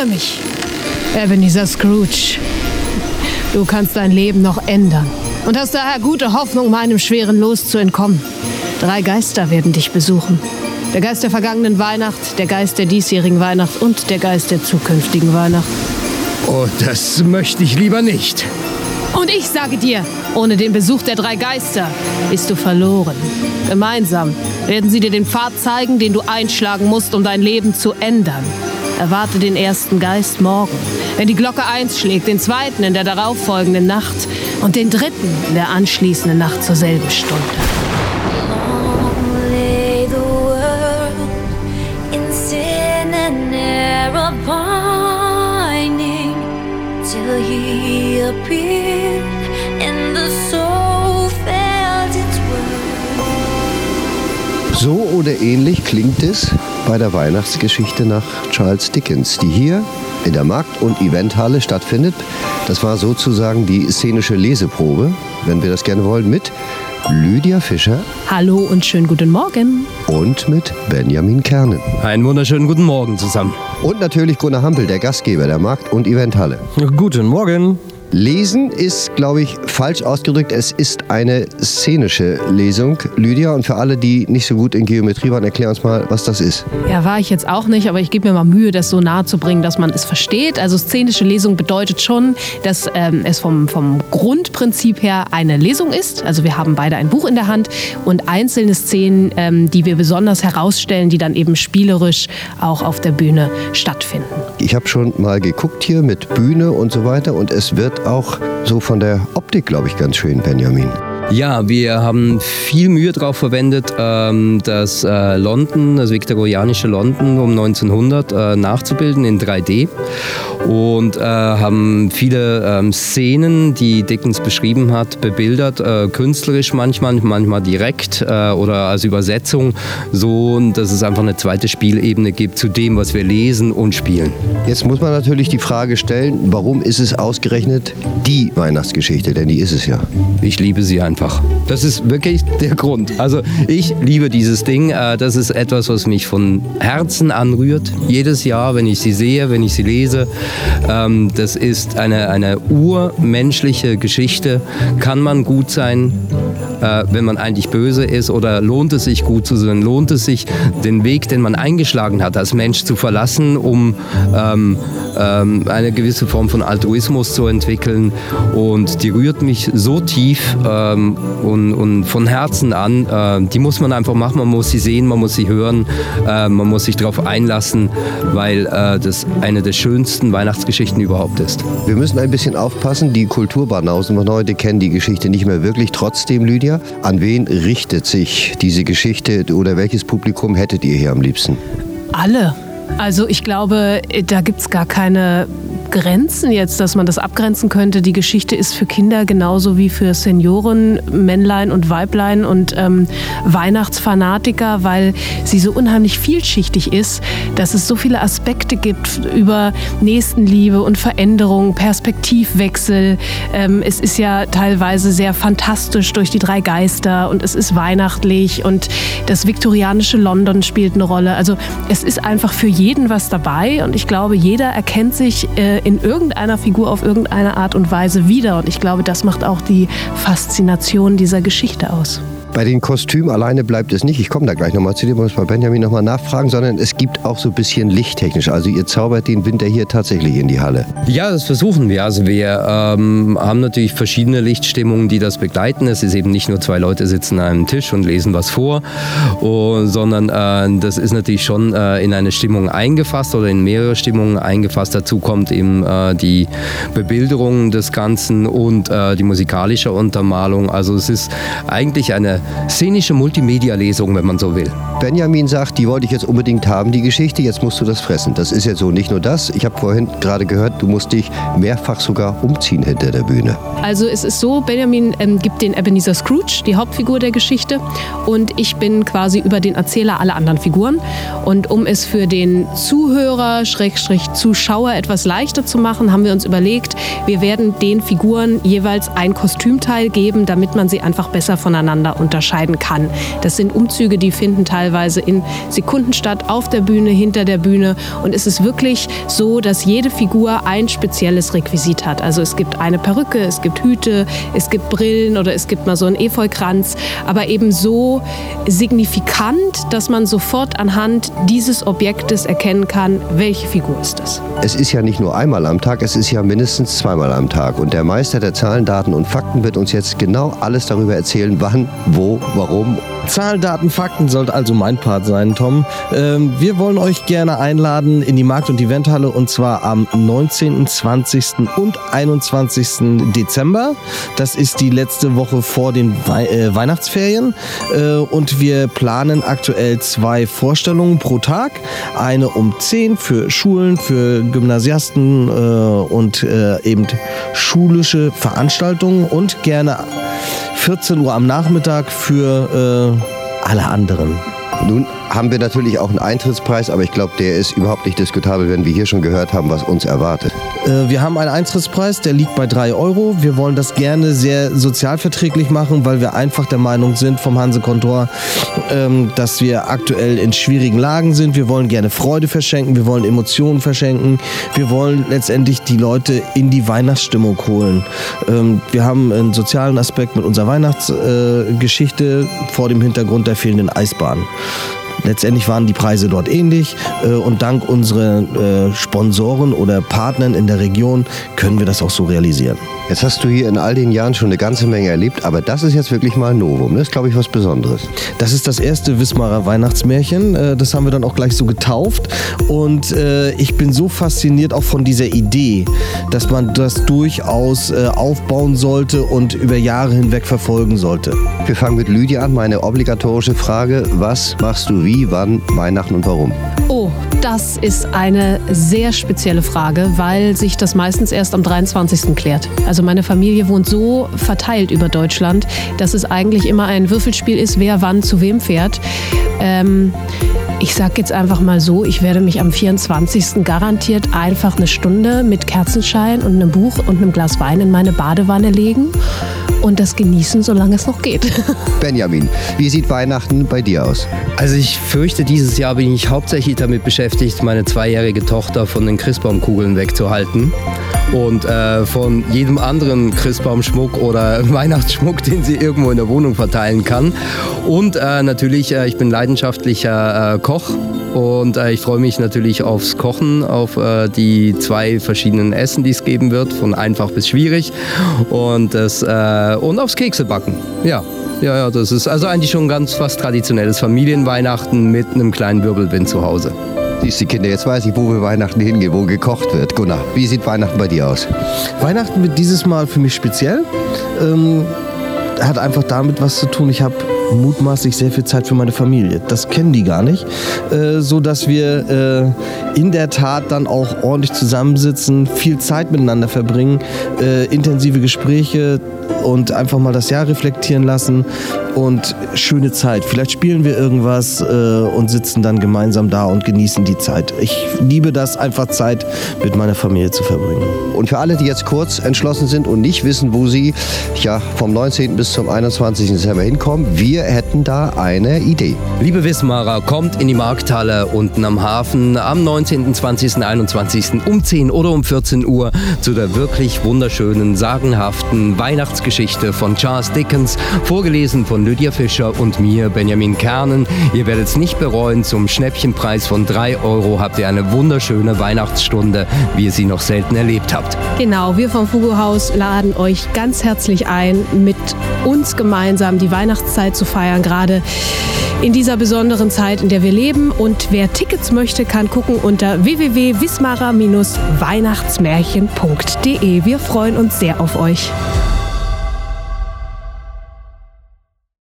höre mich. Ebenezer Scrooge. Du kannst dein Leben noch ändern und hast daher gute Hoffnung, meinem schweren Los zu entkommen. Drei Geister werden dich besuchen. Der Geist der vergangenen Weihnacht, der Geist der diesjährigen Weihnacht und der Geist der zukünftigen Weihnacht. Oh, das möchte ich lieber nicht. Und ich sage dir, ohne den Besuch der drei Geister bist du verloren. Gemeinsam werden sie dir den Pfad zeigen, den du einschlagen musst, um dein Leben zu ändern. Erwarte den ersten Geist morgen, wenn die Glocke eins schlägt, den zweiten in der darauffolgenden Nacht und den dritten in der anschließenden Nacht zur selben Stunde. till he appeared So oder ähnlich klingt es bei der Weihnachtsgeschichte nach Charles Dickens, die hier in der Markt- und Eventhalle stattfindet. Das war sozusagen die szenische Leseprobe, wenn wir das gerne wollen, mit Lydia Fischer. Hallo und schönen guten Morgen. Und mit Benjamin Kernen. Einen wunderschönen guten Morgen zusammen. Und natürlich Gunnar Hampel, der Gastgeber der Markt- und Eventhalle. Guten Morgen. Lesen ist, glaube ich, falsch ausgedrückt. Es ist eine szenische Lesung. Lydia, und für alle, die nicht so gut in Geometrie waren, erklär uns mal, was das ist. Ja, war ich jetzt auch nicht, aber ich gebe mir mal Mühe, das so nahe zu bringen, dass man es versteht. Also szenische Lesung bedeutet schon, dass ähm, es vom, vom Grundprinzip her eine Lesung ist. Also wir haben beide ein Buch in der Hand und einzelne Szenen, ähm, die wir besonders herausstellen, die dann eben spielerisch auch auf der Bühne stattfinden. Ich habe schon mal geguckt hier mit Bühne und so weiter und es wird auch so von der Optik, glaube ich, ganz schön, Benjamin. Ja, wir haben viel Mühe darauf verwendet, ähm, das äh, London, das viktorianische London um 1900 äh, nachzubilden in 3D und äh, haben viele ähm, Szenen, die Dickens beschrieben hat, bebildert, künstlerisch manchmal, manchmal direkt oder als Übersetzung, so dass es einfach eine zweite Spielebene gibt zu dem, was wir lesen und spielen. Jetzt muss man natürlich die Frage stellen, warum ist es ausgerechnet die Weihnachtsgeschichte? Denn die ist es ja. Ich liebe sie einfach einfach. Das ist wirklich der Grund. Also ich liebe dieses Ding. Äh, das ist etwas, was mich von Herzen anrührt. Jedes Jahr, wenn ich sie sehe, wenn ich sie lese. Ähm, das ist eine, eine urmenschliche Geschichte. Kann man gut sein, äh, wenn man eigentlich böse ist? Oder lohnt es sich gut zu sein? Lohnt es sich, den Weg, den man eingeschlagen hat, als Mensch zu verlassen, um ähm, ähm, eine gewisse Form von Altruismus zu entwickeln? Und die rührt mich so tief. Ähm, und, und, von Herzen an. Äh, die muss man einfach machen, man muss sie sehen, man muss sie hören, äh, man muss sich darauf einlassen, weil äh, das eine der schönsten Weihnachtsgeschichten überhaupt ist. Wir müssen ein bisschen aufpassen, die Kulturbanausen von heute kennen die Geschichte nicht mehr wirklich. Trotzdem, Lydia, an wen richtet sich diese Geschichte oder welches Publikum hättet ihr hier am liebsten? Alle. Also ich glaube, da gibt es gar keine Grenzen jetzt, dass man das abgrenzen könnte. Die Geschichte ist für Kinder genauso wie für Senioren, Männlein und Weiblein und ähm, Weihnachtsfanatiker, weil sie so unheimlich vielschichtig ist, dass es so viele Aspekte gibt über Nächstenliebe und Veränderung, Perspektivwechsel. Ähm, es ist ja teilweise sehr fantastisch durch die drei Geister und es ist weihnachtlich und das viktorianische London spielt eine Rolle. Also es ist einfach für jeden was dabei und ich glaube, jeder erkennt sich äh, in irgendeiner Figur auf irgendeine Art und Weise wieder. Und ich glaube, das macht auch die Faszination dieser Geschichte aus. Bei den Kostümen alleine bleibt es nicht. Ich komme da gleich nochmal zu dir, muss bei Benjamin nochmal nachfragen, sondern es gibt auch so ein bisschen lichttechnisch. Also ihr zaubert den Winter hier tatsächlich in die Halle. Ja, das versuchen wir. Also wir ähm, haben natürlich verschiedene Lichtstimmungen, die das begleiten. Es ist eben nicht nur zwei Leute sitzen an einem Tisch und lesen was vor, oh, sondern äh, das ist natürlich schon äh, in eine Stimmung eingefasst oder in mehrere Stimmungen eingefasst. Dazu kommt eben äh, die Bebilderung des Ganzen und äh, die musikalische Untermalung. Also es ist eigentlich eine szenische Multimedia-Lesung, wenn man so will. Benjamin sagt, die wollte ich jetzt unbedingt haben, die Geschichte, jetzt musst du das fressen. Das ist jetzt so. Nicht nur das, ich habe vorhin gerade gehört, du musst dich mehrfach sogar umziehen hinter der Bühne. Also es ist so, Benjamin ähm, gibt den Ebenezer Scrooge, die Hauptfigur der Geschichte, und ich bin quasi über den Erzähler aller anderen Figuren. Und um es für den Zuhörer, Schrägstrich Zuschauer etwas leichter zu machen, haben wir uns überlegt, wir werden den Figuren jeweils ein Kostümteil geben, damit man sie einfach besser voneinander unterscheidet unterscheiden kann. Das sind Umzüge, die finden teilweise in Sekunden statt, auf der Bühne, hinter der Bühne. Und es ist wirklich so, dass jede Figur ein spezielles Requisit hat. Also es gibt eine Perücke, es gibt Hüte, es gibt Brillen oder es gibt mal so einen Efeukranz, aber eben so signifikant, dass man sofort anhand dieses Objektes erkennen kann, welche Figur ist das. Es ist ja nicht nur einmal am Tag, es ist ja mindestens zweimal am Tag. Und der Meister der Zahlen, Daten und Fakten wird uns jetzt genau alles darüber erzählen, wann, wo, warum Zahlen, Daten, Fakten sollte also mein Part sein, Tom. Ähm, wir wollen euch gerne einladen in die Markt- und Eventhalle und zwar am 19., 20. und 21. Dezember. Das ist die letzte Woche vor den Wei äh, Weihnachtsferien äh, und wir planen aktuell zwei Vorstellungen pro Tag. Eine um 10 für Schulen, für Gymnasiasten äh, und äh, eben schulische Veranstaltungen und gerne 14 Uhr am Nachmittag für äh, alle anderen. Nun haben wir natürlich auch einen Eintrittspreis, aber ich glaube, der ist überhaupt nicht diskutabel, wenn wir hier schon gehört haben, was uns erwartet. Äh, wir haben einen Eintrittspreis, der liegt bei 3 Euro. Wir wollen das gerne sehr sozialverträglich machen, weil wir einfach der Meinung sind vom Hanse-Kontor, ähm, dass wir aktuell in schwierigen Lagen sind. Wir wollen gerne Freude verschenken, wir wollen Emotionen verschenken. Wir wollen letztendlich die Leute in die Weihnachtsstimmung holen. Ähm, wir haben einen sozialen Aspekt mit unserer Weihnachtsgeschichte vor dem Hintergrund der fehlenden Eisbahn. Letztendlich waren die Preise dort ähnlich äh, und dank unserer äh, Sponsoren oder Partnern in der Region können wir das auch so realisieren. Jetzt hast du hier in all den Jahren schon eine ganze Menge erlebt, aber das ist jetzt wirklich mal ein Novum. Das ist, glaube ich, was Besonderes. Das ist das erste Wismarer Weihnachtsmärchen. Äh, das haben wir dann auch gleich so getauft. Und äh, ich bin so fasziniert auch von dieser Idee, dass man das durchaus äh, aufbauen sollte und über Jahre hinweg verfolgen sollte. Wir fangen mit Lydia an. Meine obligatorische Frage: Was machst du wie, wann, Weihnachten und warum? Oh, das ist eine sehr spezielle Frage, weil sich das meistens erst am 23. klärt. Also meine Familie wohnt so verteilt über Deutschland, dass es eigentlich immer ein Würfelspiel ist, wer wann zu wem fährt. Ähm, ich sag jetzt einfach mal so, ich werde mich am 24. garantiert einfach eine Stunde mit Kerzenschein und einem Buch und einem Glas Wein in meine Badewanne legen und das genießen, solange es noch geht. Benjamin, wie sieht Weihnachten bei dir aus? Also ich fürchte, dieses Jahr bin ich hauptsächlich damit beschäftigt, meine zweijährige Tochter von den Christbaumkugeln wegzuhalten und äh, von jedem anderen Christbaumschmuck oder Weihnachtsschmuck, den sie irgendwo in der Wohnung verteilen kann. Und äh, natürlich, äh, ich bin leidenschaftlicher äh, Koch und äh, ich freue mich natürlich aufs Kochen, auf äh, die zwei verschiedenen Essen, die es geben wird, von einfach bis schwierig und, das, und aufs Keksebacken. Ja. Ja, ja, das ist also eigentlich schon ganz fast traditionelles Familienweihnachten mit einem kleinen Wirbelwind zu Hause. Siehst die Kinder, jetzt weiß ich, wo wir Weihnachten hingehen, wo gekocht wird. Gunnar, wie sieht Weihnachten bei dir aus? Weihnachten wird dieses Mal für mich speziell. Ähm, hat einfach damit was zu tun. Ich habe mutmaßlich sehr viel Zeit für meine Familie. Das kennen die gar nicht. Äh, so dass wir äh, in der Tat dann auch ordentlich zusammensitzen, viel Zeit miteinander verbringen, äh, intensive Gespräche und einfach mal das Jahr reflektieren lassen und schöne Zeit. Vielleicht spielen wir irgendwas äh, und sitzen dann gemeinsam da und genießen die Zeit. Ich liebe das, einfach Zeit mit meiner Familie zu verbringen. Und für alle, die jetzt kurz entschlossen sind und nicht wissen, wo sie ja, vom 19. bis zum 21. Dezember hinkommen, wir hätten da eine Idee. Liebe Wismarer, kommt in die Markthalle unten am Hafen am 19., 20., 21. um 10 oder um 14 Uhr zu der wirklich wunderschönen, sagenhaften Weihnachtsgeschichte von Charles Dickens, vorgelesen von Lydia Fischer und mir, Benjamin Kernen. Ihr werdet es nicht bereuen, zum Schnäppchenpreis von 3 Euro habt ihr eine wunderschöne Weihnachtsstunde, wie ihr sie noch selten erlebt habt. Genau, wir vom Fugo-Haus laden euch ganz herzlich ein, mit uns gemeinsam die Weihnachtszeit zu feiern, gerade in dieser besonderen Zeit, in der wir leben. Und wer Tickets möchte, kann gucken unter www.wismarer-weihnachtsmärchen.de. Wir freuen uns sehr auf euch.